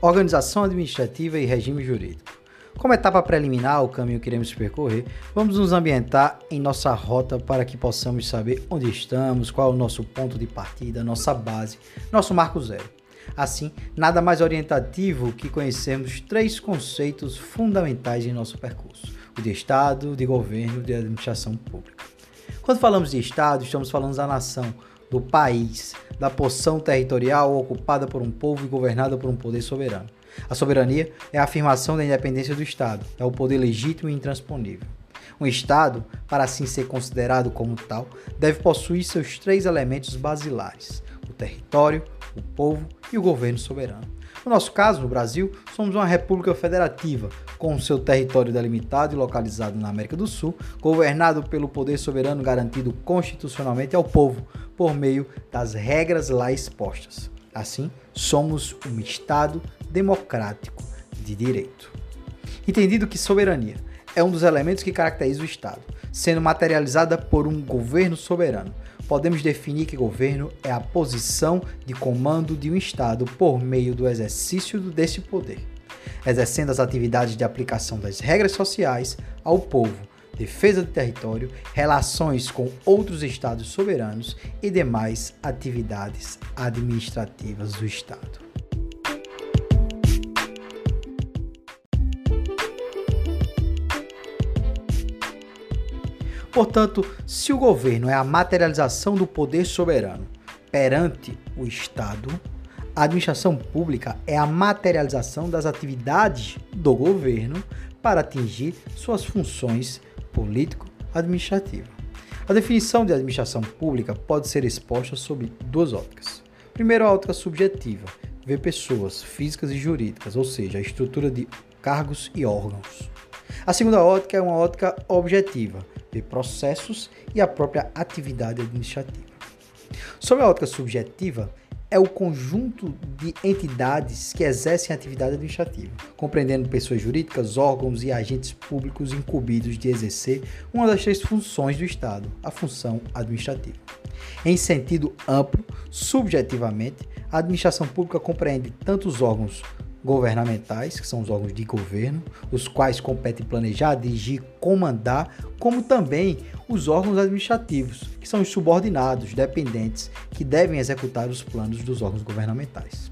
organização administrativa e regime jurídico. Como etapa preliminar ao caminho que iremos percorrer, vamos nos ambientar em nossa rota para que possamos saber onde estamos, qual é o nosso ponto de partida, nossa base, nosso marco zero. Assim, nada mais orientativo que conhecermos três conceitos fundamentais em nosso percurso: o de Estado, de governo e de administração pública. Quando falamos de Estado, estamos falando da nação, do país, da porção territorial ocupada por um povo e governada por um poder soberano. A soberania é a afirmação da independência do Estado, é o poder legítimo e intransponível. Um Estado, para assim ser considerado como tal, deve possuir seus três elementos basilares: o território, o povo e o governo soberano. No nosso caso, no Brasil, somos uma república federativa, com seu território delimitado e localizado na América do Sul, governado pelo poder soberano garantido constitucionalmente ao povo, por meio das regras lá expostas. Assim, somos um Estado democrático de direito. Entendido que soberania é um dos elementos que caracteriza o Estado, sendo materializada por um governo soberano, podemos definir que governo é a posição de comando de um Estado por meio do exercício desse poder, exercendo as atividades de aplicação das regras sociais ao povo, defesa do território, relações com outros Estados soberanos e demais atividades administrativas do Estado. Portanto, se o governo é a materialização do poder soberano perante o Estado, a administração pública é a materialização das atividades do governo para atingir suas funções político-administrativas. A definição de administração pública pode ser exposta sob duas óticas. Primeiro, a ótica subjetiva, ver pessoas físicas e jurídicas, ou seja, a estrutura de cargos e órgãos. A segunda ótica é uma ótica objetiva, de processos e a própria atividade administrativa. Sobre a ótica subjetiva, é o conjunto de entidades que exercem atividade administrativa, compreendendo pessoas jurídicas, órgãos e agentes públicos incumbidos de exercer uma das três funções do Estado, a função administrativa. Em sentido amplo, subjetivamente, a administração pública compreende tanto os órgãos governamentais, que são os órgãos de governo, os quais competem planejar, dirigir, comandar, como também os órgãos administrativos, que são os subordinados, dependentes, que devem executar os planos dos órgãos governamentais.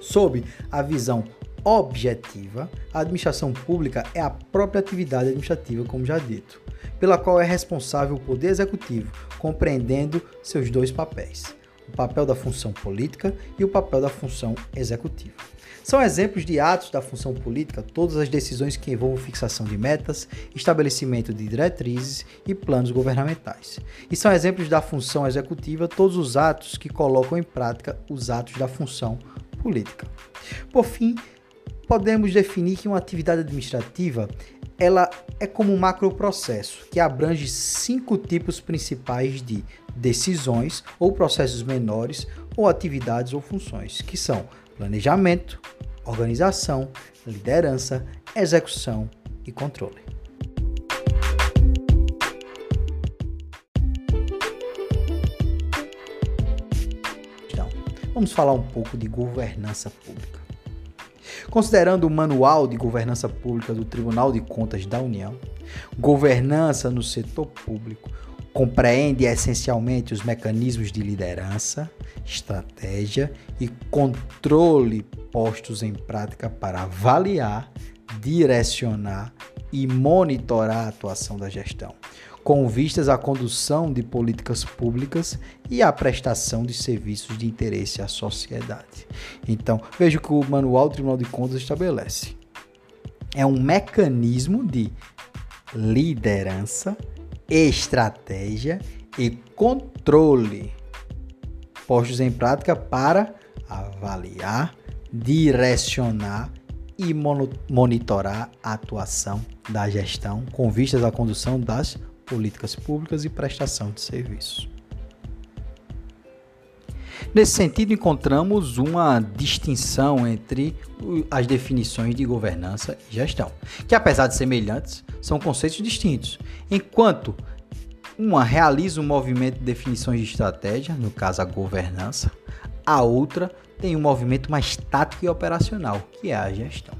Sob a visão objetiva, a administração pública é a própria atividade administrativa, como já dito, pela qual é responsável o Poder Executivo, compreendendo seus dois papéis: o papel da função política e o papel da função executiva. São exemplos de atos da função política todas as decisões que envolvam fixação de metas, estabelecimento de diretrizes e planos governamentais. E são exemplos da função executiva todos os atos que colocam em prática os atos da função política. Por fim, podemos definir que uma atividade administrativa ela é como um macroprocesso que abrange cinco tipos principais de decisões ou processos menores ou atividades ou funções, que são planejamento, organização, liderança, execução e controle. Então, vamos falar um pouco de governança pública. Considerando o Manual de Governança Pública do Tribunal de Contas da União, governança no setor público compreende essencialmente os mecanismos de liderança, estratégia e controle postos em prática para avaliar, direcionar e monitorar a atuação da gestão, com vistas à condução de políticas públicas e à prestação de serviços de interesse à sociedade. Então, veja o que o Manual do Tribunal de Contas estabelece. É um mecanismo de liderança, estratégia e controle postos em prática para avaliar, direcionar e monitorar a atuação da gestão com vistas à condução das políticas públicas e prestação de serviços. Nesse sentido, encontramos uma distinção entre as definições de governança e gestão, que apesar de semelhantes, são conceitos distintos. Enquanto uma realiza um movimento de definições de estratégia, no caso a governança, A outra tem um movimento mais tático e operacional, que é a gestão.